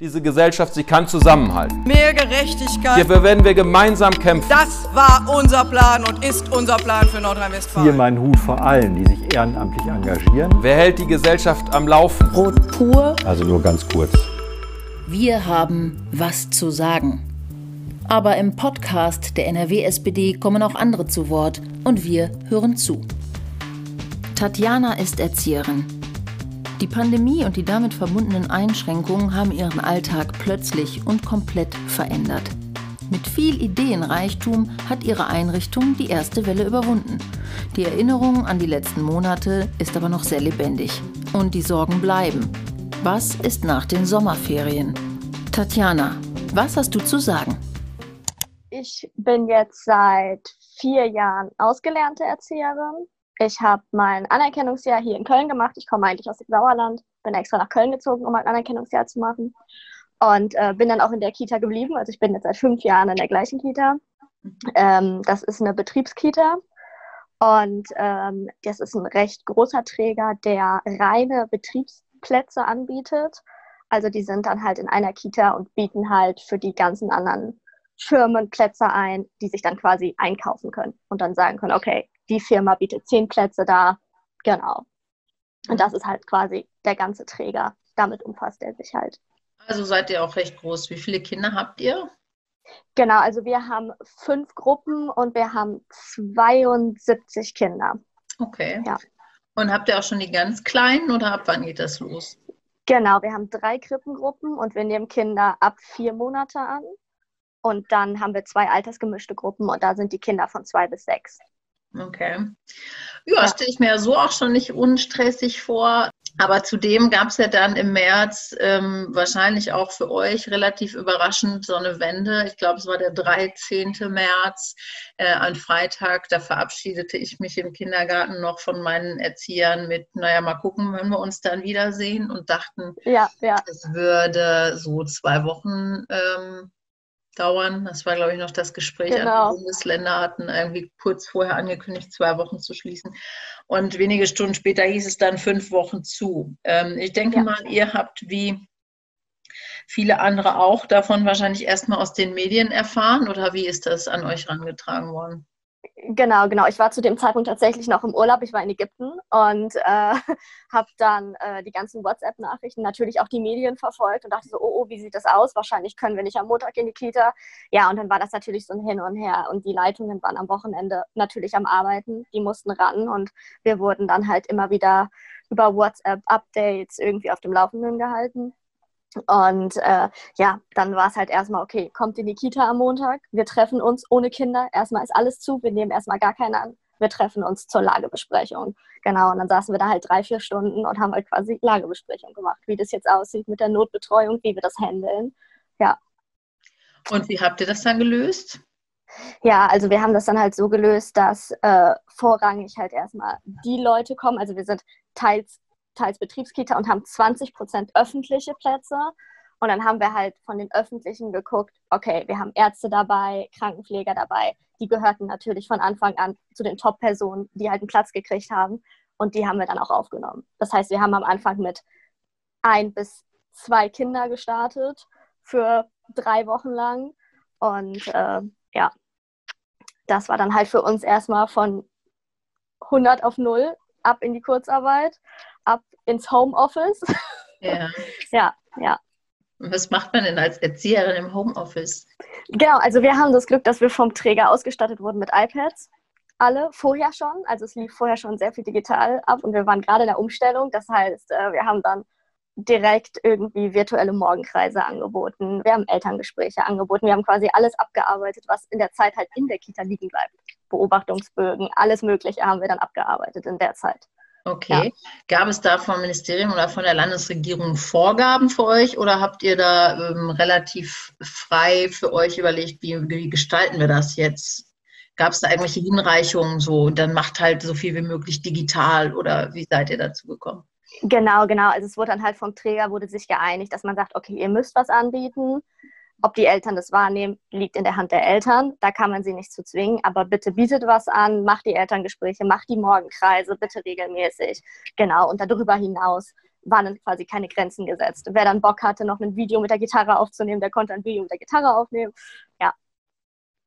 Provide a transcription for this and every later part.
Diese Gesellschaft, sie kann zusammenhalten. Mehr Gerechtigkeit. Hierfür werden wir gemeinsam kämpfen. Das war unser Plan und ist unser Plan für Hier Nordrhein-Westfalen. meinen Hut vor allen, die sich ehrenamtlich engagieren. Wer hält die Gesellschaft am Laufen? Brot pur. Also nur ganz kurz. Wir haben was zu sagen. Aber im Podcast der NRW-SPD kommen auch andere zu Wort und wir hören zu. Tatjana ist Erzieherin. Die Pandemie und die damit verbundenen Einschränkungen haben ihren Alltag plötzlich und komplett verändert. Mit viel Ideenreichtum hat ihre Einrichtung die erste Welle überwunden. Die Erinnerung an die letzten Monate ist aber noch sehr lebendig. Und die Sorgen bleiben. Was ist nach den Sommerferien? Tatjana, was hast du zu sagen? Ich bin jetzt seit vier Jahren ausgelernte Erzieherin. Ich habe mein Anerkennungsjahr hier in Köln gemacht. Ich komme eigentlich aus dem Sauerland, bin extra nach Köln gezogen, um mein Anerkennungsjahr zu machen. Und äh, bin dann auch in der Kita geblieben. Also ich bin jetzt seit fünf Jahren in der gleichen Kita. Ähm, das ist eine Betriebskita. Und ähm, das ist ein recht großer Träger, der reine Betriebsplätze anbietet. Also die sind dann halt in einer Kita und bieten halt für die ganzen anderen Firmen Plätze ein, die sich dann quasi einkaufen können und dann sagen können, okay, die Firma bietet zehn Plätze da, genau. Und das ist halt quasi der ganze Träger. Damit umfasst er sich halt. Also seid ihr auch recht groß. Wie viele Kinder habt ihr? Genau, also wir haben fünf Gruppen und wir haben 72 Kinder. Okay. Ja. Und habt ihr auch schon die ganz Kleinen oder ab wann geht das los? Genau, wir haben drei Krippengruppen und wir nehmen Kinder ab vier Monate an. Und dann haben wir zwei altersgemischte Gruppen und da sind die Kinder von zwei bis sechs. Okay. Ja, stelle ich mir so auch schon nicht unstressig vor. Aber zudem gab es ja dann im März ähm, wahrscheinlich auch für euch relativ überraschend so eine Wende. Ich glaube, es war der 13. März, äh, ein Freitag. Da verabschiedete ich mich im Kindergarten noch von meinen Erziehern mit, naja, mal gucken, wenn wir uns dann wiedersehen und dachten, Ja, ja, es würde so zwei Wochen ähm, dauern. Das war, glaube ich, noch das Gespräch. Genau. Andere Bundesländer hatten irgendwie kurz vorher angekündigt, zwei Wochen zu schließen. Und wenige Stunden später hieß es dann fünf Wochen zu. Ähm, ich denke Ja. mal, ihr habt wie viele andere auch davon wahrscheinlich erstmal aus den Medien erfahren oder wie ist das an euch herangetragen worden? Genau, genau. Ich war zu dem Zeitpunkt tatsächlich noch im Urlaub. Ich war in Ägypten und äh, habe dann äh, die ganzen WhatsApp-Nachrichten, natürlich auch die Medien verfolgt und dachte so, oh, oh, wie sieht das aus? Wahrscheinlich können wir nicht am Montag in die Kita. Ja, und dann war das natürlich so ein Hin und Her und die Leitungen waren am Wochenende natürlich am Arbeiten. Die mussten ran und wir wurden dann halt immer wieder über WhatsApp-Updates irgendwie auf dem Laufenden gehalten. Und äh, ja, dann war es halt erstmal, okay, kommt in die Kita am Montag, wir treffen uns ohne Kinder, erstmal ist alles zu, wir nehmen erstmal gar keine an, wir treffen uns zur Lagebesprechung. Genau, und dann saßen wir da halt drei, vier Stunden und haben halt quasi Lagebesprechung gemacht, wie das jetzt aussieht mit der Notbetreuung, wie wir das handeln. Und wie habt ihr das dann gelöst? Ja, also wir haben das dann halt so gelöst, dass äh, vorrangig halt erstmal die Leute kommen. Also wir sind teils, teils Betriebskita und haben 20 Prozent öffentliche Plätze. Und dann haben wir halt von den öffentlichen geguckt, okay, wir haben Ärzte dabei, Krankenpfleger dabei. Die gehörten natürlich von Anfang an zu den Top-Personen, die halt einen Platz gekriegt haben. Und die haben wir dann auch aufgenommen. Das heißt, wir haben am Anfang mit ein bis zwei Kinder gestartet für drei Wochen lang. Und äh, ja, das war dann halt für uns erstmal von 100 auf 0 ab in die Kurzarbeit, ins Homeoffice. Ja. ja, ja. Und was macht man denn als Erzieherin im Homeoffice? Genau, also wir haben das Glück, dass wir vom Träger ausgestattet wurden mit iPads. Alle vorher schon. Also es lief vorher schon sehr viel digital ab und wir waren gerade in der Umstellung. Das heißt, äh, wir haben dann direkt irgendwie virtuelle Morgenkreise angeboten. Wir haben Elterngespräche angeboten. Wir haben quasi alles abgearbeitet, was in der Zeit halt in der Kita liegen bleibt. Beobachtungsbögen, alles Mögliche haben wir dann abgearbeitet in der Zeit. Okay. Gab es da vom Ministerium oder von der Landesregierung Vorgaben für euch oder habt ihr da ähm, relativ frei für euch überlegt, wie, wie gestalten wir das jetzt? Gab es da irgendwelche Hinreichungen so, dann macht halt so viel wie möglich digital oder wie seid ihr dazu gekommen? Genau, genau. Also es wurde dann halt vom Träger wurde sich geeinigt, dass man sagt, okay, ihr müsst was anbieten. Ob die Eltern das wahrnehmen, liegt in der Hand der Eltern. Da kann man sie nicht zu zwingen. Aber bitte bietet was an, macht die Elterngespräche, macht die Morgenkreise, bitte regelmäßig. Genau. Und darüber hinaus waren dann quasi keine Grenzen gesetzt. Wer dann Bock hatte, noch ein Video mit der Gitarre aufzunehmen, der konnte ein Video mit der Gitarre aufnehmen. Ja.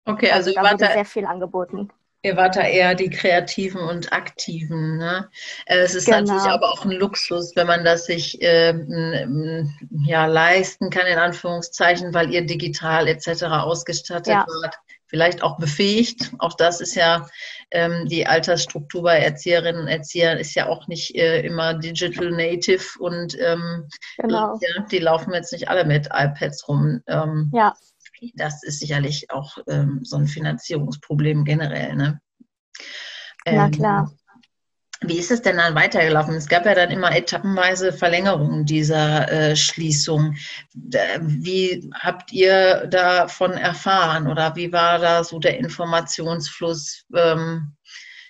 Okay, also, also da wurde sehr viel angeboten. Ihr wart da eher die Kreativen und Aktiven. Ne? Äh, es ist Genau. natürlich aber auch ein Luxus, wenn man das sich ähm, ja, leisten kann, in Anführungszeichen, weil ihr digital etc. ausgestattet Ja. wart. Vielleicht auch befähigt. Auch das ist ja ähm, die Altersstruktur bei Erzieherinnen und Erziehern ist ja auch nicht äh, immer digital native und ähm, Genau. ja, die laufen jetzt nicht alle mit iPads rum. Ähm, Ja, das ist sicherlich auch ähm, so ein Finanzierungsproblem generell. Ne? Na Ähm, klar. Wie ist es denn dann weitergelaufen? Es gab ja dann immer etappenweise Verlängerungen dieser äh, Schließung. Wie habt ihr davon erfahren oder wie war da so der Informationsfluss? Ähm,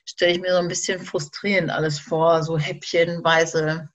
Stelle ich mir so ein bisschen frustrierend alles vor, so häppchenweise.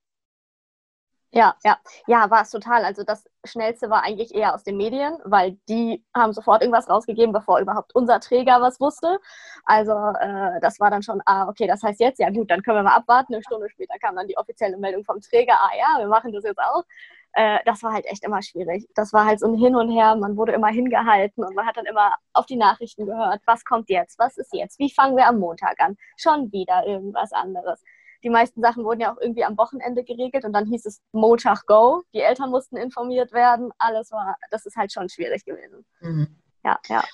Ja, ja, ja, war es total. Also das Schnellste war eigentlich eher aus den Medien, weil die haben sofort irgendwas rausgegeben, bevor überhaupt unser Träger was wusste. Also äh, das war dann schon, ah, okay, das heißt jetzt, ja gut, dann können wir mal abwarten. Eine Stunde später kam dann die offizielle Meldung vom Träger, ah ja, wir machen das jetzt auch. Äh, das war halt echt immer schwierig. Das war halt so ein Hin und Her, man wurde immer hingehalten und man hat dann immer auf die Nachrichten gehört, was kommt jetzt, was ist jetzt, wie fangen wir am Montag an, schon wieder irgendwas anderes die meisten Sachen wurden ja auch irgendwie am Wochenende geregelt und dann hieß es Montag Go. Die Eltern mussten informiert werden. Alles war, das ist halt schon schwierig gewesen. Mhm. Ja, ja.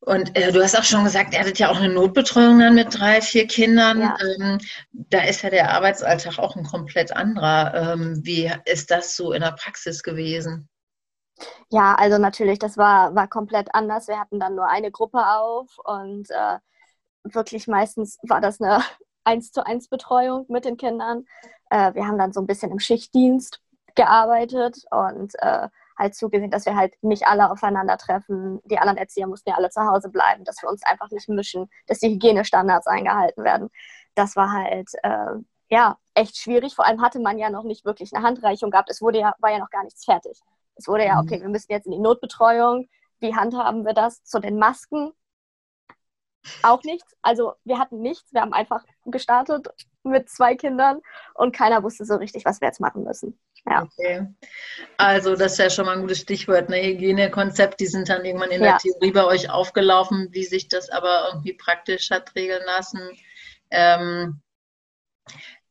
Und äh, du hast auch schon gesagt, ihr hattet ja auch eine Notbetreuung dann mit drei, vier Kindern. Ja. Ähm, da ist ja der Arbeitsalltag auch ein komplett anderer. Ähm, wie ist das so in der Praxis gewesen? Ja, also natürlich, das war, war komplett anders. Wir hatten dann nur eine Gruppe auf und äh, wirklich meistens war das eine eins zu eins Betreuung mit den Kindern. Äh, wir haben dann so ein bisschen im Schichtdienst gearbeitet und äh, halt zugesehen, dass wir halt nicht alle aufeinandertreffen. Die anderen Erzieher mussten ja alle zu Hause bleiben, dass wir uns einfach nicht mischen, dass die Hygienestandards eingehalten werden. Das war halt äh, ja echt schwierig. Vor allem hatte man ja noch nicht wirklich eine Handreichung gehabt. Es wurde ja, war ja noch gar nichts fertig. Es wurde ja, Mhm. okay, wir müssen jetzt in die Notbetreuung. Wie handhaben wir das? Zu den Masken auch nichts. Also wir hatten nichts. Wir haben einfach gestartet mit zwei Kindern und keiner wusste so richtig, was wir jetzt machen müssen. Ja. Okay. Also das ist ja schon mal ein gutes Stichwort, ne? Hygienekonzept, die sind dann irgendwann in Ja. der Theorie bei euch aufgelaufen, wie sich das aber irgendwie praktisch hat regeln lassen. Ähm,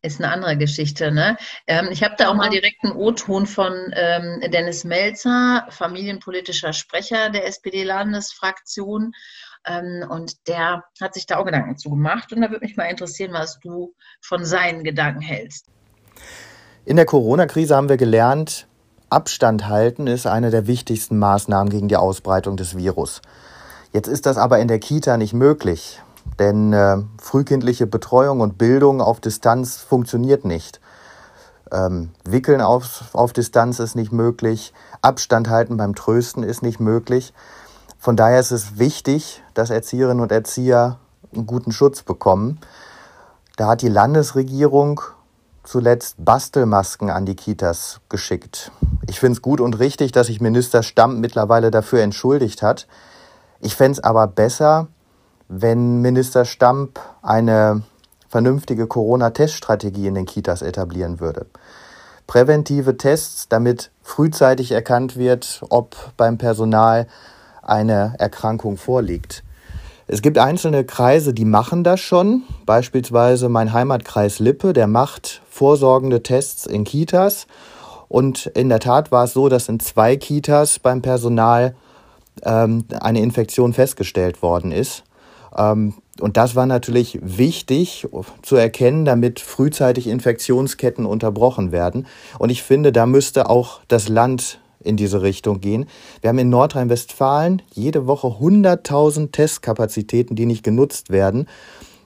ist eine andere Geschichte. Ne? Ähm, ich habe da auch mal Genau. direkt einen O-Ton von ähm, Dennis Melzer, familienpolitischer Sprecher der SPD-Landesfraktion. Ähm, und der hat sich da auch Gedanken zu gemacht. Und da würde mich mal interessieren, was du von seinen Gedanken hältst. In der Corona-Krise haben wir gelernt, Abstand halten ist eine der wichtigsten Maßnahmen gegen die Ausbreitung des Virus. Jetzt ist das aber in der Kita nicht möglich, denn äh, frühkindliche Betreuung und Bildung auf Distanz funktioniert nicht. Ähm, Wickeln auf, auf Distanz ist nicht möglich, Abstand halten beim Trösten ist nicht möglich. Von daher ist es wichtig, dass Erzieherinnen und Erzieher einen guten Schutz bekommen. Da hat die Landesregierung zuletzt Bastelmasken an die Kitas geschickt. Ich finde es gut und richtig, dass sich Minister Stamm mittlerweile dafür entschuldigt hat. Ich fände es aber besser, wenn Minister Stamp eine vernünftige Corona-Teststrategie in den Kitas etablieren würde. Präventive Tests, damit frühzeitig erkannt wird, ob beim Personal eine Erkrankung vorliegt. Es gibt einzelne Kreise, die machen das schon. Beispielsweise mein Heimatkreis Lippe, der macht vorsorgende Tests in Kitas. Und in der Tat war es so, dass in zwei Kitas beim Personal ähm, eine Infektion festgestellt worden ist. Ähm, und das war natürlich wichtig zu erkennen, damit frühzeitig Infektionsketten unterbrochen werden. Und ich finde, da müsste auch das Land in diese Richtung gehen. Wir haben in Nordrhein-Westfalen jede Woche 100.000 Testkapazitäten, die nicht genutzt werden.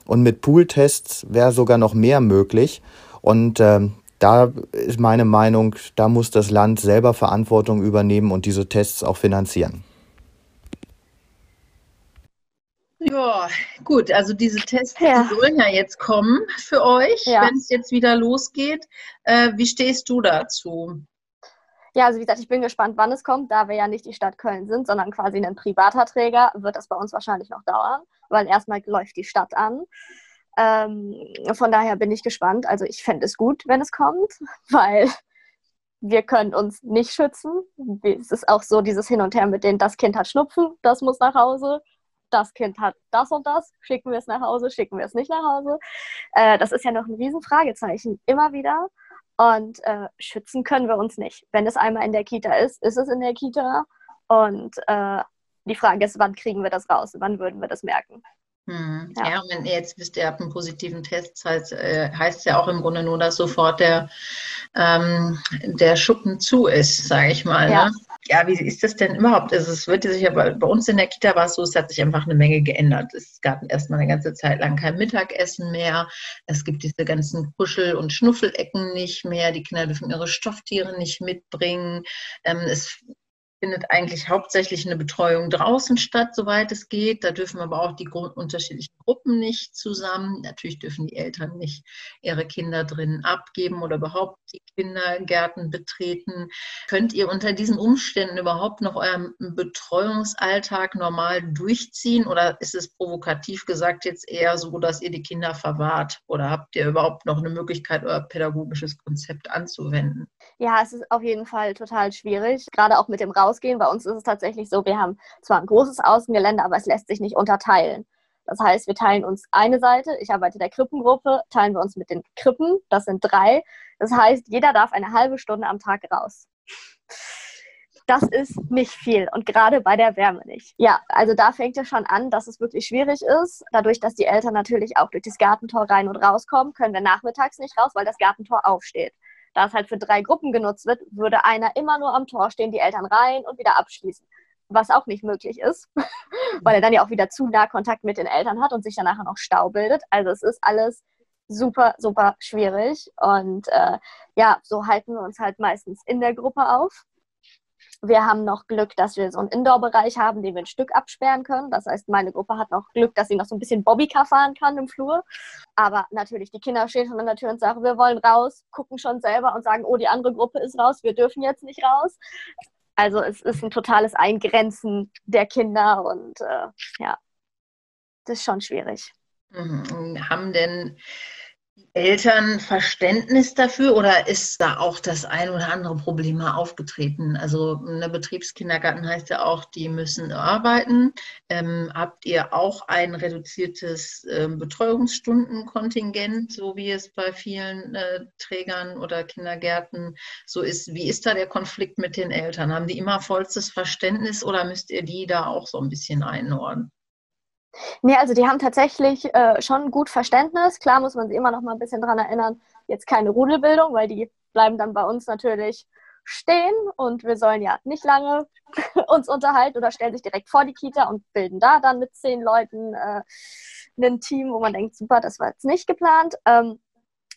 Und mit Pooltests wäre sogar noch mehr möglich. Und ähm, da ist meine Meinung, da muss das Land selber Verantwortung übernehmen und diese Tests auch finanzieren. Ja, gut, also diese Tests Ja. sollen ja jetzt kommen für euch, Ja. wenn es jetzt wieder losgeht. Äh, wie stehst du dazu? Ja, also wie gesagt, ich bin gespannt, wann es kommt. Da wir ja nicht die Stadt Köln sind, sondern quasi ein privater Träger, wird das bei uns wahrscheinlich noch dauern, weil erstmal läuft die Stadt an. Ähm, von daher bin ich gespannt. Also ich fände es gut, wenn es kommt, weil wir können uns nicht schützen. Es ist auch so dieses Hin und Her mit denen, das Kind hat Schnupfen, das muss nach Hause. Das Kind hat das und das, schicken wir es nach Hause, schicken wir es nicht nach Hause. Äh, das ist ja noch ein Riesenfragezeichen, immer wieder. Und äh, schützen können wir uns nicht. Wenn es einmal in der Kita ist, ist es in der Kita. Und äh, die Frage ist, wann kriegen wir das raus? Wann würden wir das merken? Hm. Ja. ja. wenn ihr jetzt wisst, ihr habt einen positiven Test, heißt, äh, heißt es ja auch im Grunde nur, dass sofort der, ähm, der Schuppen zu ist, sage ich mal. Ja. Ne? ja, wie ist das denn überhaupt? Also es wird sich aber bei uns in der Kita war es so, es hat sich einfach eine Menge geändert. Es gab erstmal eine ganze Zeit lang kein Mittagessen mehr. Es gibt diese ganzen Kuschel- und Schnuffelecken nicht mehr. Die Kinder dürfen ihre Stofftiere nicht mitbringen. Ähm, es findet eigentlich hauptsächlich eine Betreuung draußen statt, soweit es geht. Da dürfen aber auch die unterschiedlichen Gruppen nicht zusammen. Natürlich dürfen die Eltern nicht ihre Kinder drinnen abgeben oder überhaupt die Kindergärten betreten. Könnt ihr unter diesen Umständen überhaupt noch euren Betreuungsalltag normal durchziehen oder ist es provokativ gesagt jetzt eher so, dass ihr die Kinder verwahrt? Oder habt ihr überhaupt noch eine Möglichkeit, euer pädagogisches Konzept anzuwenden? Ja, es ist auf jeden Fall total schwierig, gerade auch mit dem Raus ausgehen. Bei uns ist es tatsächlich so, wir haben zwar ein großes Außengelände, aber es lässt sich nicht unterteilen. Das heißt, wir teilen uns eine Seite, ich arbeite in der Krippengruppe, teilen wir uns mit den Krippen, das sind drei. Das heißt, jeder darf eine halbe Stunde am Tag raus. Das ist nicht viel und gerade bei der Wärme nicht. Ja, also da fängt es schon an, dass es wirklich schwierig ist. Dadurch, dass die Eltern natürlich auch durch das Gartentor rein und rauskommen, können wir nachmittags nicht raus, weil das Gartentor aufsteht. Da es halt für drei Gruppen genutzt wird, würde einer immer nur am Tor stehen, die Eltern rein und wieder abschließen. Was auch nicht möglich ist, weil er dann ja auch wieder zu nah Kontakt mit den Eltern hat und sich dann nachher noch Stau bildet. Also es ist alles super, super schwierig. Und äh, ja, so halten wir uns halt meistens in der Gruppe auf. Wir haben noch Glück, dass wir so einen Indoor-Bereich haben, den wir ein Stück absperren können. Das heißt, meine Gruppe hat noch Glück, dass sie noch so ein bisschen Bobbycar fahren kann im Flur. Aber natürlich, die Kinder stehen schon an der Tür und sagen, wir wollen raus, gucken schon selber und sagen, oh, die andere Gruppe ist raus, wir dürfen jetzt nicht raus. Also es ist ein totales Eingrenzen der Kinder und äh, ja, das ist schon schwierig. Mhm. Haben denn Eltern Verständnis dafür oder ist da auch das ein oder andere Problem mal aufgetreten? Also eine Betriebskindergarten heißt ja auch, die müssen arbeiten. Ähm, habt ihr auch ein reduziertes äh, Betreuungsstundenkontingent, so wie es bei vielen äh, Trägern oder Kindergärten so ist? Wie ist da der Konflikt mit den Eltern? Haben die immer vollstes Verständnis oder müsst ihr die da auch so ein bisschen einordnen? Nee, also die haben tatsächlich äh, schon gut Verständnis. Klar muss man sie immer noch mal ein bisschen daran erinnern, jetzt keine Rudelbildung, weil die bleiben dann bei uns natürlich stehen und wir sollen ja nicht lange uns unterhalten oder stellen sich direkt vor die Kita und bilden da dann mit zehn Leuten äh, ein Team, wo man denkt, super, das war jetzt nicht geplant. Ähm,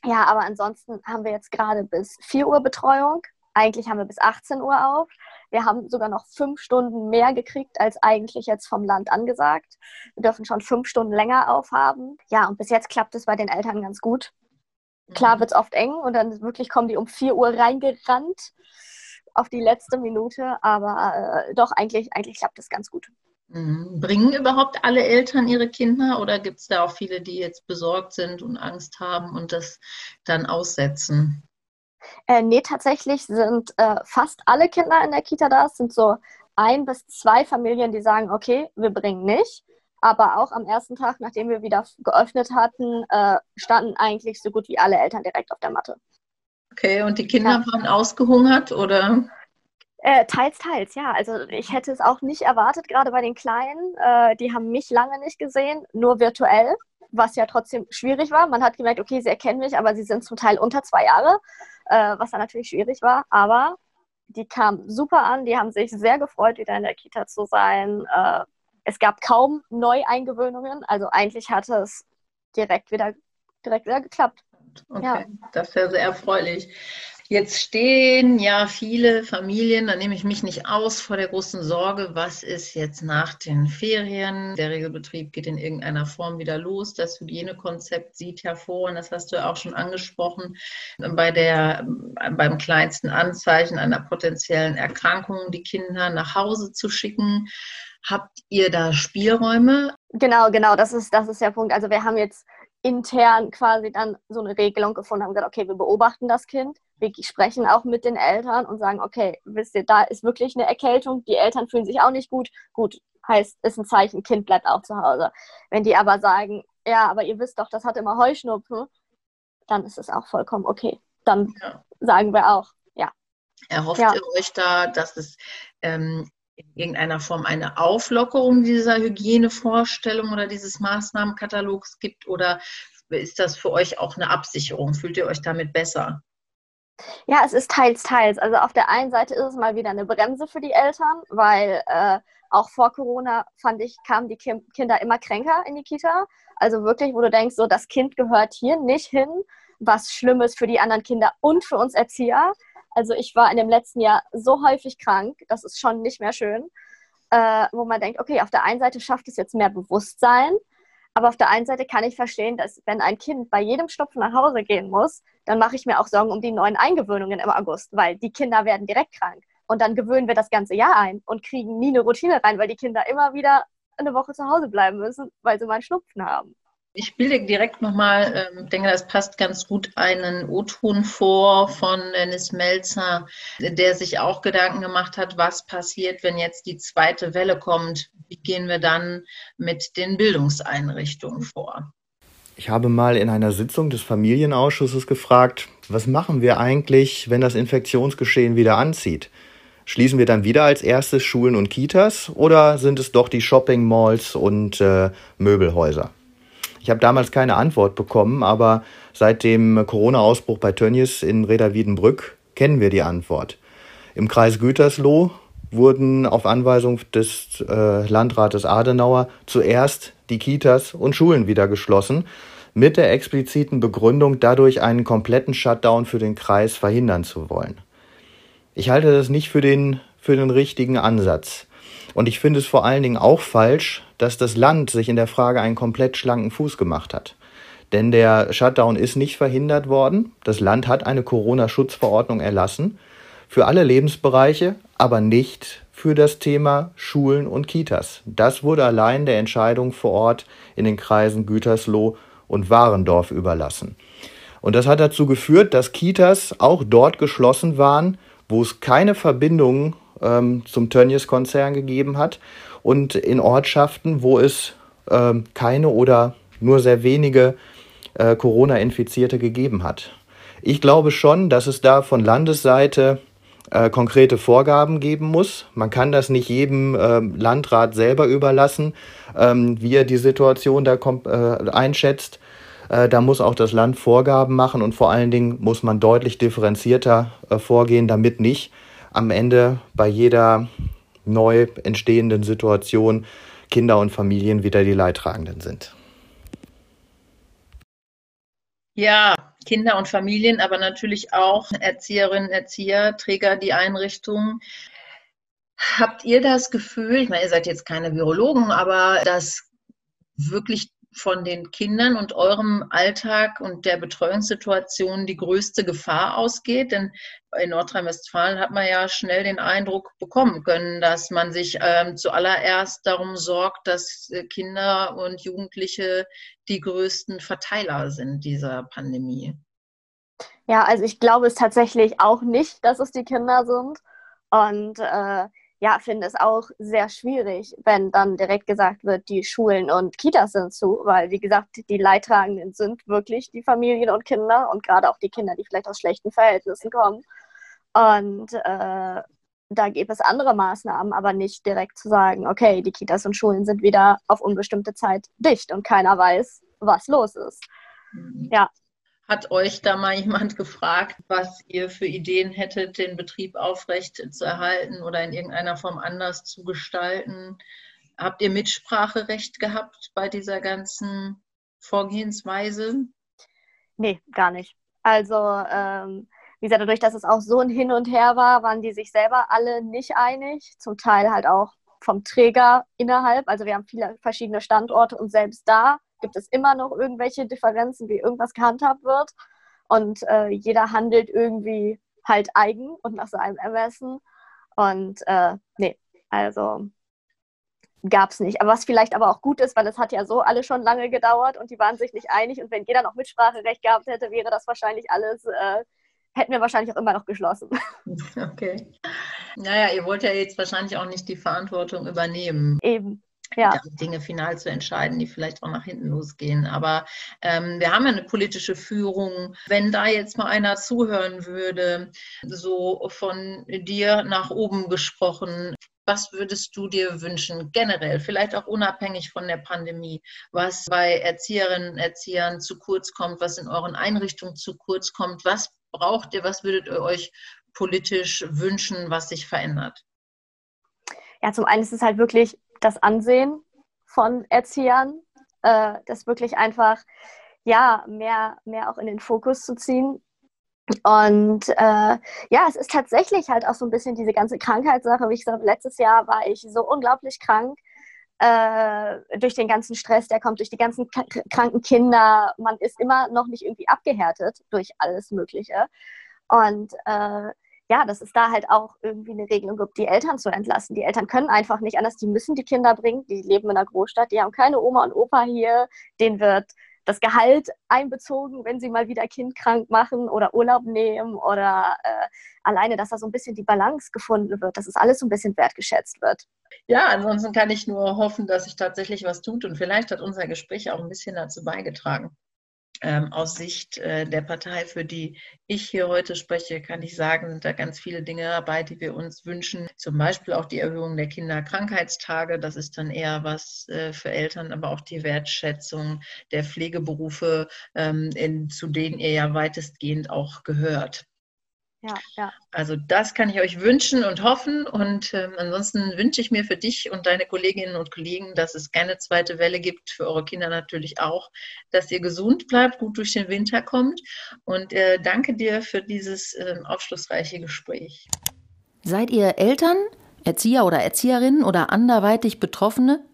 ja, aber ansonsten haben wir jetzt gerade bis 4 Uhr Betreuung. Eigentlich haben wir bis 18 Uhr auf. Wir haben sogar noch fünf Stunden mehr gekriegt, als eigentlich jetzt vom Land angesagt. Wir dürfen schon fünf Stunden länger aufhaben. Ja, und bis jetzt klappt es bei den Eltern ganz gut. Klar mhm. wird es oft eng und dann wirklich kommen die um 4 Uhr reingerannt auf die letzte Minute, aber äh, doch, eigentlich, eigentlich klappt es ganz gut. Mhm. Bringen überhaupt alle Eltern ihre Kinder oder gibt es da auch viele, die jetzt besorgt sind und Angst haben und das dann aussetzen? Äh, nee, tatsächlich sind äh, fast alle Kinder in der Kita da. Es sind so ein bis zwei Familien, die sagen, okay, wir bringen nicht. Aber auch am ersten Tag, nachdem wir wieder geöffnet hatten, äh, standen eigentlich so gut wie alle Eltern direkt auf der Matte. Okay, und die Kinder ja. waren ausgehungert oder? Äh, teils, teils, ja. Also ich hätte es auch nicht erwartet, gerade bei den Kleinen. Äh, die haben mich lange nicht gesehen, nur virtuell was ja trotzdem schwierig war. Man hat gemerkt, okay, sie erkennen mich, aber sie sind zum Teil unter zwei Jahre, äh, was dann natürlich schwierig war. Aber die kamen super an, die haben sich sehr gefreut, wieder in der Kita zu sein. Äh, es gab kaum Neueingewöhnungen, also eigentlich hatte es direkt wieder, direkt wieder geklappt. Okay, ja. das ist ja sehr erfreulich. Jetzt stehen ja viele Familien, da nehme ich mich nicht aus, vor der großen Sorge, was ist jetzt nach den Ferien? Der Regelbetrieb geht in irgendeiner Form wieder los. Das Hygienekonzept sieht hervor, und das hast du auch schon angesprochen, bei der, beim kleinsten Anzeichen einer potenziellen Erkrankung die Kinder nach Hause zu schicken. Habt ihr da Spielräume? Genau, genau, das ist, das ist der Punkt. Also wir haben jetzt intern quasi dann so eine Regelung gefunden haben, gesagt, okay, wir beobachten das Kind, wir sprechen auch mit den Eltern und sagen, okay, wisst ihr, da ist wirklich eine Erkältung, die Eltern fühlen sich auch nicht gut. Gut, heißt, ist ein Zeichen, Kind bleibt auch zu Hause. Wenn die aber sagen, ja, aber ihr wisst doch, das hat immer Heuschnupfen, dann ist es auch vollkommen okay. Dann ja. sagen wir auch, ja. Erhofft ja. ihr euch da, dass es ähm, in irgendeiner Form eine Auflockerung dieser Hygienevorstellung oder dieses Maßnahmenkatalogs gibt oder ist das für euch auch eine Absicherung? Fühlt ihr euch damit besser? Ja, es ist teils, teils. Also auf der einen Seite ist es mal wieder eine Bremse für die Eltern, weil äh, auch vor Corona, fand ich, kamen die Kim Kinder immer kränker in die Kita. Also wirklich, wo du denkst, so das Kind gehört hier nicht hin, was Schlimmes für die anderen Kinder und für uns Erzieher. Also ich war in dem letzten Jahr so häufig krank, das ist schon nicht mehr schön, äh, wo man denkt, okay, auf der einen Seite schafft es jetzt mehr Bewusstsein, aber auf der einen Seite kann ich verstehen, dass wenn ein Kind bei jedem Stopfen nach Hause gehen muss, dann mache ich mir auch Sorgen um die neuen Eingewöhnungen im August, weil die Kinder werden direkt krank. Und dann gewöhnen wir das ganze Jahr ein und kriegen nie eine Routine rein, weil die Kinder immer wieder eine Woche zu Hause bleiben müssen, weil sie mal einen Schnupfen haben. Ich bilde direkt nochmal, ähm, denke, das passt ganz gut, einen O-Ton vor von Dennis Melzer, der sich auch Gedanken gemacht hat, was passiert, wenn jetzt die zweite Welle kommt. Wie gehen wir dann mit den Bildungseinrichtungen vor? Ich habe mal in einer Sitzung des Familienausschusses gefragt, was machen wir eigentlich, wenn das Infektionsgeschehen wieder anzieht? Schließen wir dann wieder als erstes Schulen und Kitas oder sind es doch die Shopping Malls und äh, Möbelhäuser? Ich habe damals keine Antwort bekommen, aber seit dem Corona-Ausbruch bei Tönnies in Reda-Wiedenbrück kennen wir die Antwort. Im Kreis Gütersloh wurden auf Anweisung des äh, Landrates Adenauer zuerst die Kitas und Schulen wieder geschlossen, mit der expliziten Begründung, dadurch einen kompletten Shutdown für den Kreis verhindern zu wollen. Ich halte das nicht für den, für den richtigen Ansatz. Und ich finde es vor allen Dingen auch falsch, dass das Land sich in der Frage einen komplett schlanken Fuß gemacht hat. Denn der Shutdown ist nicht verhindert worden. Das Land hat eine Corona-Schutzverordnung erlassen für alle Lebensbereiche, aber nicht für das Thema Schulen und Kitas. Das wurde allein der Entscheidung vor Ort in den Kreisen Gütersloh und Warendorf überlassen. Und das hat dazu geführt, dass Kitas auch dort geschlossen waren, wo es keine Verbindungen ähm, zum Tönnies-Konzern gegeben hat und in Ortschaften, wo es ähm, keine oder nur sehr wenige äh, Corona-Infizierte gegeben hat. Ich glaube schon, dass es da von Landesseite äh, konkrete Vorgaben geben muss. Man kann das nicht jedem äh, Landrat selber überlassen, ähm, wie er die Situation da äh, einschätzt. Äh, da muss auch das Land Vorgaben machen und vor allen Dingen muss man deutlich differenzierter äh, vorgehen, damit nicht am Ende bei jeder neu entstehenden Situation Kinder und Familien wieder die Leidtragenden sind. Ja, Kinder und Familien, aber natürlich auch Erzieherinnen, Erzieher, Träger die Einrichtungen. Habt ihr das Gefühl, ich meine, ihr seid jetzt keine Virologen, aber dass wirklich von den Kindern und eurem Alltag und der Betreuungssituation die größte Gefahr ausgeht? Denn in Nordrhein-Westfalen hat man ja schnell den Eindruck bekommen können, dass man sich ähm, zuallererst darum sorgt, dass äh, Kinder und Jugendliche die größten Verteiler sind dieser Pandemie. Ja, also ich glaube es tatsächlich auch nicht, dass es die Kinder sind. Und äh, ja, finde es auch sehr schwierig, wenn dann direkt gesagt wird, die Schulen und Kitas sind zu, weil, wie gesagt, die Leidtragenden sind wirklich die Familien und Kinder und gerade auch die Kinder, die vielleicht aus schlechten Verhältnissen kommen. Und äh, da gäbe es andere Maßnahmen, aber nicht direkt zu sagen, okay, die Kitas und Schulen sind wieder auf unbestimmte Zeit dicht und keiner weiß, was los ist. Ja, hat euch da mal jemand gefragt, was ihr für Ideen hättet, den Betrieb aufrecht zu erhalten oder in irgendeiner Form anders zu gestalten? Habt ihr Mitspracherecht gehabt bei dieser ganzen Vorgehensweise? Nee, gar nicht. Also, ähm, wie gesagt, dadurch, dass es auch so ein Hin und Her war, waren die sich selber alle nicht einig. Zum Teil halt auch vom Träger innerhalb. Also wir haben viele verschiedene Standorte und selbst da gibt es immer noch irgendwelche Differenzen, wie irgendwas gehandhabt wird. Und äh, jeder handelt irgendwie halt eigen und nach seinem Ermessen. Und äh, nee, also gab es nicht. Aber was vielleicht aber auch gut ist, weil es hat ja so alle schon lange gedauert und die waren sich nicht einig. Und wenn jeder noch Mitspracherecht gehabt hätte, wäre das wahrscheinlich alles, äh, hätten wir wahrscheinlich auch immer noch geschlossen. Okay. Naja, ihr wollt ja jetzt wahrscheinlich auch nicht die Verantwortung übernehmen. Eben. Ja. Dinge final zu entscheiden, die vielleicht auch nach hinten losgehen. Aber ähm, wir haben ja eine politische Führung. Wenn da jetzt mal einer zuhören würde, so von dir nach oben gesprochen, was würdest du dir wünschen, generell, vielleicht auch unabhängig von der Pandemie, was bei Erzieherinnen und Erziehern zu kurz kommt, was in euren Einrichtungen zu kurz kommt? Was braucht ihr, was würdet ihr euch politisch wünschen, was sich verändert? Ja, zum einen ist es halt wirklich das Ansehen von Erziehern, äh, das wirklich einfach ja mehr, mehr auch in den Fokus zu ziehen. Und äh, ja, es ist tatsächlich halt auch so ein bisschen diese ganze Krankheitssache. Wie ich gesagt, letztes Jahr war ich so unglaublich krank äh, durch den ganzen Stress, der kommt durch die ganzen kranken Kinder. Man ist immer noch nicht irgendwie abgehärtet durch alles Mögliche. Und äh, ja, dass es da halt auch irgendwie eine Regelung gibt, die Eltern zu entlassen. Die Eltern können einfach nicht anders, die müssen die Kinder bringen, die leben in einer Großstadt, die haben keine Oma und Opa hier, denen wird das Gehalt einbezogen, wenn sie mal wieder Kind krank machen oder Urlaub nehmen oder äh, alleine, dass da so ein bisschen die Balance gefunden wird, dass es alles so ein bisschen wertgeschätzt wird. Ja, ansonsten kann ich nur hoffen, dass sich tatsächlich was tut und vielleicht hat unser Gespräch auch ein bisschen dazu beigetragen. Ähm, aus Sicht äh, der Partei, für die ich hier heute spreche, kann ich sagen, sind da ganz viele Dinge dabei, die wir uns wünschen. Zum Beispiel auch die Erhöhung der Kinderkrankheitstage. Das ist dann eher was äh, für Eltern, aber auch die Wertschätzung der Pflegeberufe, ähm, in, zu denen ihr ja weitestgehend auch gehört. Ja, ja. Also das kann ich euch wünschen und hoffen. Und ähm, ansonsten wünsche ich mir für dich und deine Kolleginnen und Kollegen, dass es keine zweite Welle gibt, für eure Kinder natürlich auch, dass ihr gesund bleibt, gut durch den Winter kommt. Und äh, danke dir für dieses äh, aufschlussreiche Gespräch. Seid ihr Eltern, Erzieher oder Erzieherinnen oder anderweitig Betroffene?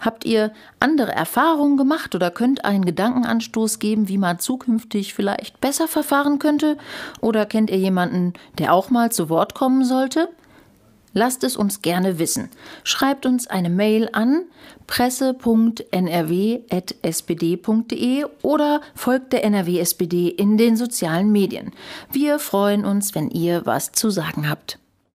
Habt ihr andere Erfahrungen gemacht oder könnt einen Gedankenanstoß geben, wie man zukünftig vielleicht besser verfahren könnte? Oder kennt ihr jemanden, der auch mal zu Wort kommen sollte? Lasst es uns gerne wissen. Schreibt uns eine Mail an presse.nrw.spd.de oder folgt der NRW SPD in den sozialen Medien. Wir freuen uns, wenn ihr was zu sagen habt.